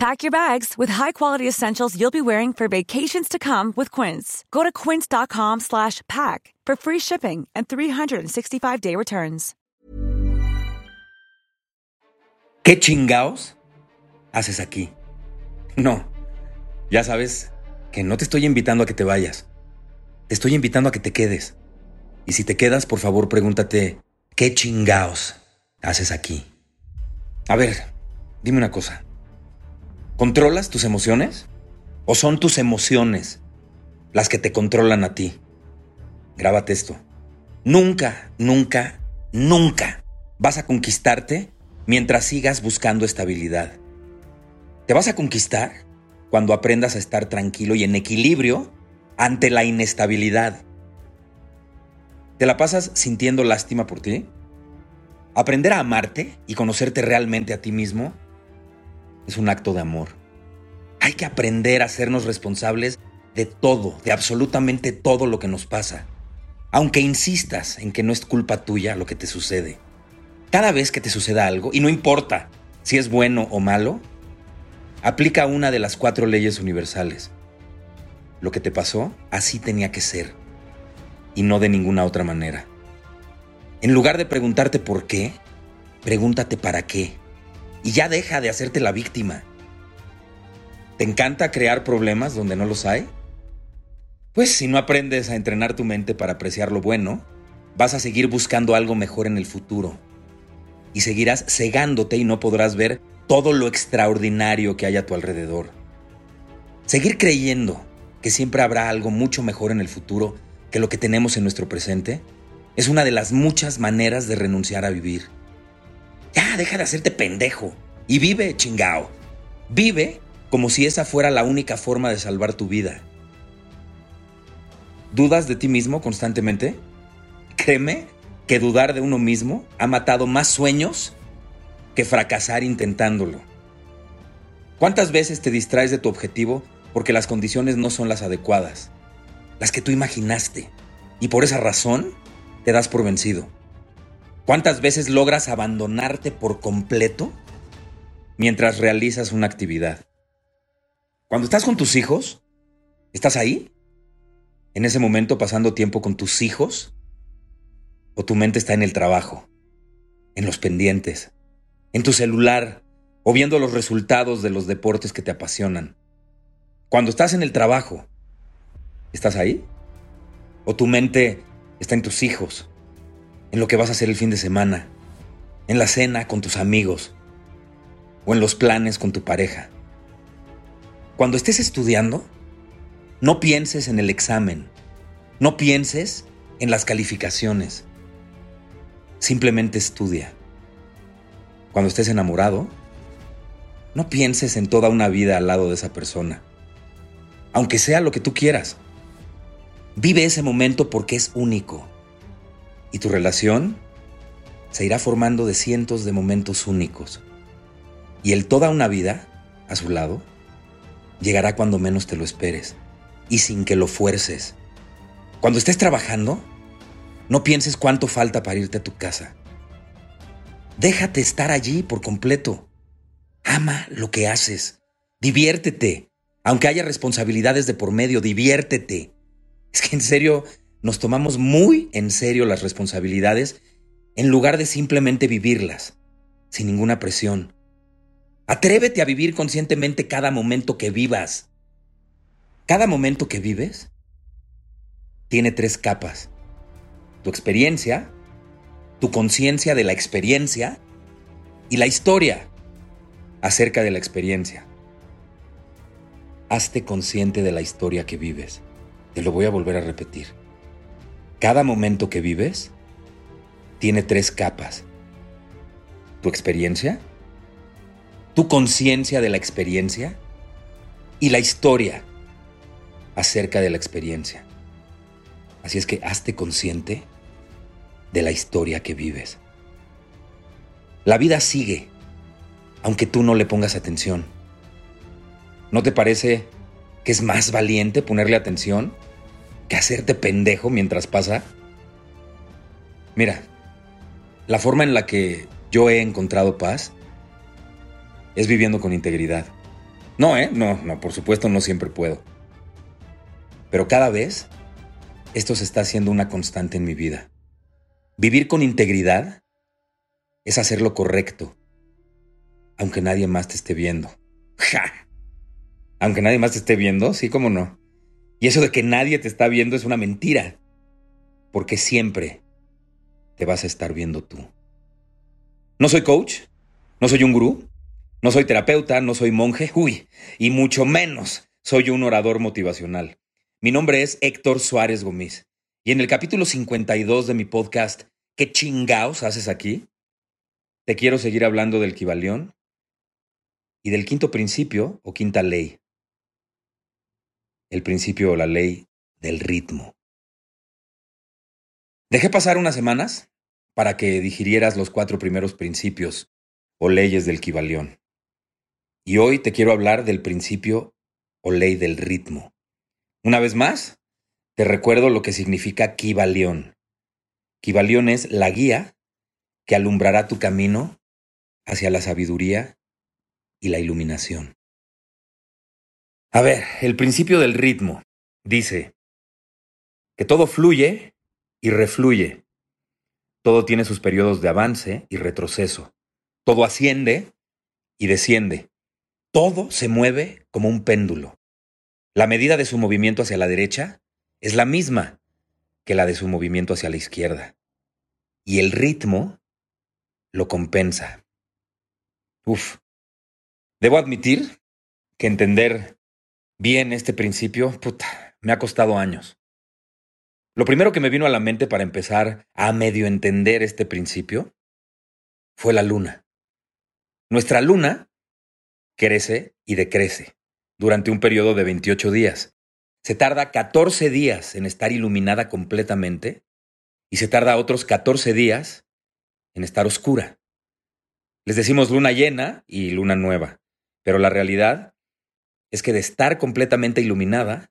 Pack your bags with high-quality essentials you'll be wearing for vacations to come with Quince. Go to quince.com slash pack for free shipping and 365-day returns. ¿Qué chingaos haces aquí? No, ya sabes que no te estoy invitando a que te vayas. Te estoy invitando a que te quedes. Y si te quedas, por favor, pregúntate, ¿qué chingaos haces aquí? A ver, dime una cosa. ¿Controlas tus emociones? ¿O son tus emociones las que te controlan a ti? Grábate esto. Nunca, nunca, nunca vas a conquistarte mientras sigas buscando estabilidad. Te vas a conquistar cuando aprendas a estar tranquilo y en equilibrio ante la inestabilidad. ¿Te la pasas sintiendo lástima por ti? Aprender a amarte y conocerte realmente a ti mismo es un acto de amor. Hay que aprender a hacernos responsables de todo, de absolutamente todo lo que nos pasa. Aunque insistas en que no es culpa tuya lo que te sucede. Cada vez que te suceda algo, y no importa si es bueno o malo, aplica una de las cuatro leyes universales. Lo que te pasó, así tenía que ser, y no de ninguna otra manera. En lugar de preguntarte por qué, pregúntate para qué. Y ya deja de hacerte la víctima. ¿Te encanta crear problemas donde no los hay? Pues si no aprendes a entrenar tu mente para apreciar lo bueno, vas a seguir buscando algo mejor en el futuro. Y seguirás cegándote y no podrás ver todo lo extraordinario que hay a tu alrededor. Seguir creyendo que siempre habrá algo mucho mejor en el futuro que lo que tenemos en nuestro presente es una de las muchas maneras de renunciar a vivir. Ya, deja de hacerte pendejo y vive, chingao. Vive como si esa fuera la única forma de salvar tu vida. ¿Dudas de ti mismo constantemente? Créeme que dudar de uno mismo ha matado más sueños que fracasar intentándolo. ¿Cuántas veces te distraes de tu objetivo porque las condiciones no son las adecuadas, las que tú imaginaste, y por esa razón te das por vencido? ¿Cuántas veces logras abandonarte por completo mientras realizas una actividad? Cuando estás con tus hijos, ¿estás ahí? En ese momento pasando tiempo con tus hijos? ¿O tu mente está en el trabajo, en los pendientes, en tu celular o viendo los resultados de los deportes que te apasionan? Cuando estás en el trabajo, ¿estás ahí? ¿O tu mente está en tus hijos, en lo que vas a hacer el fin de semana, en la cena con tus amigos o en los planes con tu pareja. Cuando estés estudiando, no pienses en el examen, no pienses en las calificaciones, simplemente estudia. Cuando estés enamorado, no pienses en toda una vida al lado de esa persona, aunque sea lo que tú quieras. Vive ese momento porque es único. Y tu relación se irá formando de cientos de momentos únicos. Y el toda una vida, a su lado, llegará cuando menos te lo esperes y sin que lo fuerces. Cuando estés trabajando, no pienses cuánto falta para irte a tu casa. Déjate estar allí por completo. Ama lo que haces. Diviértete. Aunque haya responsabilidades de por medio, diviértete. Es que en serio nos tomamos muy en serio las responsabilidades en lugar de simplemente vivirlas, sin ninguna presión. Atrévete a vivir conscientemente cada momento que vivas. Cada momento que vives tiene tres capas. Tu experiencia, tu conciencia de la experiencia y la historia acerca de la experiencia. Hazte consciente de la historia que vives. Te lo voy a volver a repetir. Cada momento que vives tiene tres capas. Tu experiencia, tu conciencia de la experiencia y la historia acerca de la experiencia. Así es que hazte consciente de la historia que vives. La vida sigue, aunque tú no le pongas atención. ¿No te parece que es más valiente ponerle atención que hacerte pendejo mientras pasa? Mira, la forma en la que yo he encontrado paz es viviendo con integridad. No, ¿eh? No, no, por supuesto no siempre puedo. Pero cada vez esto se está haciendo una constante en mi vida. Vivir con integridad es hacer lo correcto, aunque nadie más te esté viendo. ¡Ja! Aunque nadie más te esté viendo, sí, cómo no. Y eso de que nadie te está viendo es una mentira, porque siempre te vas a estar viendo tú. No soy coach, no soy un gurú, no soy terapeuta, no soy monje, uy, y mucho menos soy un orador motivacional. Mi nombre es Héctor Suárez Gómez, y en el capítulo 52 de mi podcast, ¿Qué chingaos haces aquí? Te quiero seguir hablando del Kibalión y del quinto principio o quinta ley. El principio o la ley del ritmo. Dejé pasar unas semanas para que digirieras los cuatro primeros principios o leyes del Kibalión. Y hoy te quiero hablar del principio o ley del ritmo. Una vez más, te recuerdo lo que significa Kibalión. Kibalión es la guía que alumbrará tu camino hacia la sabiduría y la iluminación. A ver, el principio del ritmo dice que todo fluye y refluye todo tiene sus periodos de avance y retroceso. Todo asciende y desciende. Todo se mueve como un péndulo. La medida de su movimiento hacia la derecha es la misma que la de su movimiento hacia la izquierda. Y el ritmo lo compensa. Uf. Debo admitir que entender bien este principio, puta, me ha costado años. Lo primero que me vino a la mente para empezar a medio entender este principio fue la luna. Nuestra luna crece y decrece durante un periodo de 28 días. Se tarda 14 días en estar iluminada completamente y se tarda otros 14 días en estar oscura. Les decimos luna llena y luna nueva, pero la realidad es que de estar completamente iluminada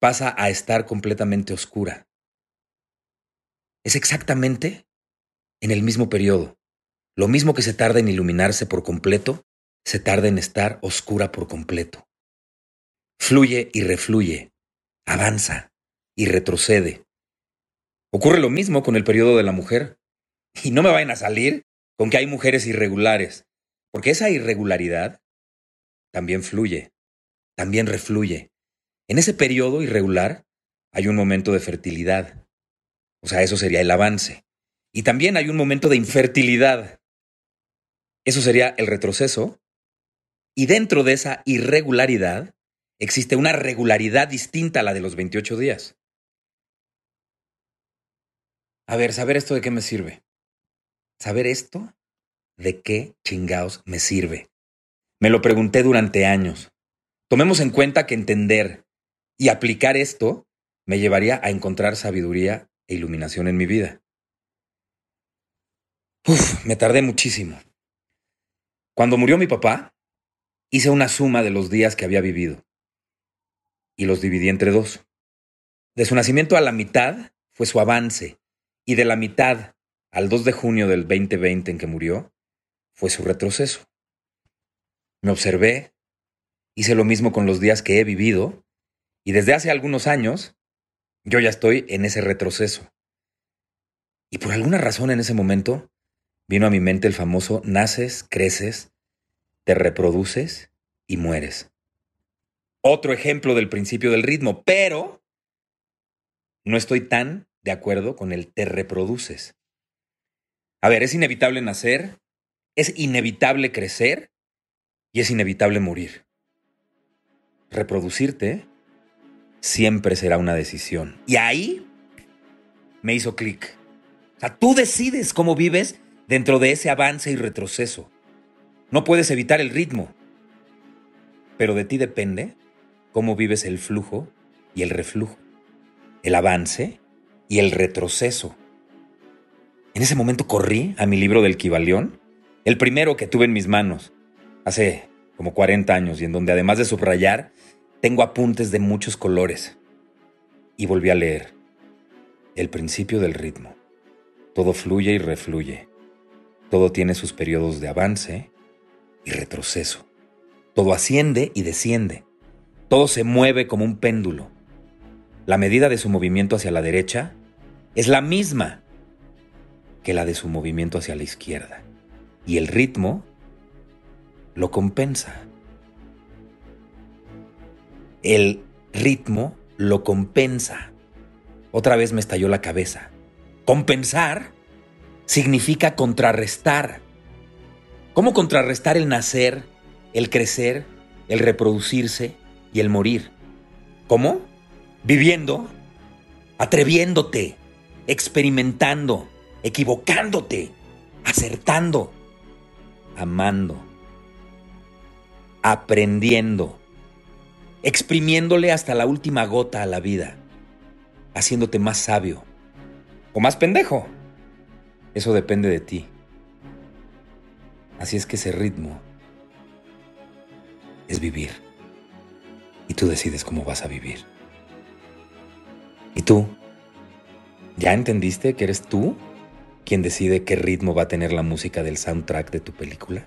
pasa a estar completamente oscura es exactamente en el mismo periodo. Lo mismo que se tarda en iluminarse por completo, se tarda en estar oscura por completo. Fluye y refluye, avanza y retrocede. Ocurre lo mismo con el periodo de la mujer. Y no me vayan a salir con que hay mujeres irregulares, porque esa irregularidad también fluye, también refluye. En ese periodo irregular hay un momento de fertilidad, o sea, eso sería el avance. Y también hay un momento de infertilidad. Eso sería el retroceso. Y dentro de esa irregularidad existe una regularidad distinta a la de los 28 días. A ver, saber esto de qué me sirve. Saber esto de qué chingaos me sirve. Me lo pregunté durante años. Tomemos en cuenta que entender y aplicar esto me llevaría a encontrar sabiduría e iluminación en mi vida. Uf, me tardé muchísimo. Cuando murió mi papá, hice una suma de los días que había vivido y los dividí entre dos. De su nacimiento a la mitad fue su avance y de la mitad al 2 de junio del 2020 en que murió fue su retroceso. Me observé, hice lo mismo con los días que he vivido y desde hace algunos años yo ya estoy en ese retroceso. Y por alguna razón en ese momento vino a mi mente el famoso naces, creces, te reproduces y mueres. Otro ejemplo del principio del ritmo, pero no estoy tan de acuerdo con el te reproduces. A ver, es inevitable nacer, es inevitable crecer y es inevitable morir. Reproducirte siempre será una decisión. Y ahí me hizo clic. O sea, tú decides cómo vives dentro de ese avance y retroceso. No puedes evitar el ritmo, pero de ti depende cómo vives el flujo y el reflujo, el avance y el retroceso. En ese momento corrí a mi libro del Kibalión, el primero que tuve en mis manos, hace como 40 años, y en donde además de subrayar, tengo apuntes de muchos colores. Y volví a leer. El principio del ritmo. Todo fluye y refluye. Todo tiene sus periodos de avance y retroceso. Todo asciende y desciende. Todo se mueve como un péndulo. La medida de su movimiento hacia la derecha es la misma que la de su movimiento hacia la izquierda. Y el ritmo lo compensa. El ritmo lo compensa. Otra vez me estalló la cabeza. Compensar significa contrarrestar. ¿Cómo contrarrestar el nacer, el crecer, el reproducirse y el morir? ¿Cómo? Viviendo, atreviéndote, experimentando, equivocándote, acertando, amando, aprendiendo, exprimiéndole hasta la última gota a la vida, haciéndote más sabio o más pendejo. Eso depende de ti. Así es que ese ritmo es vivir. Y tú decides cómo vas a vivir. ¿Y tú? ¿Ya entendiste que eres tú quien decide qué ritmo va a tener la música del soundtrack de tu película?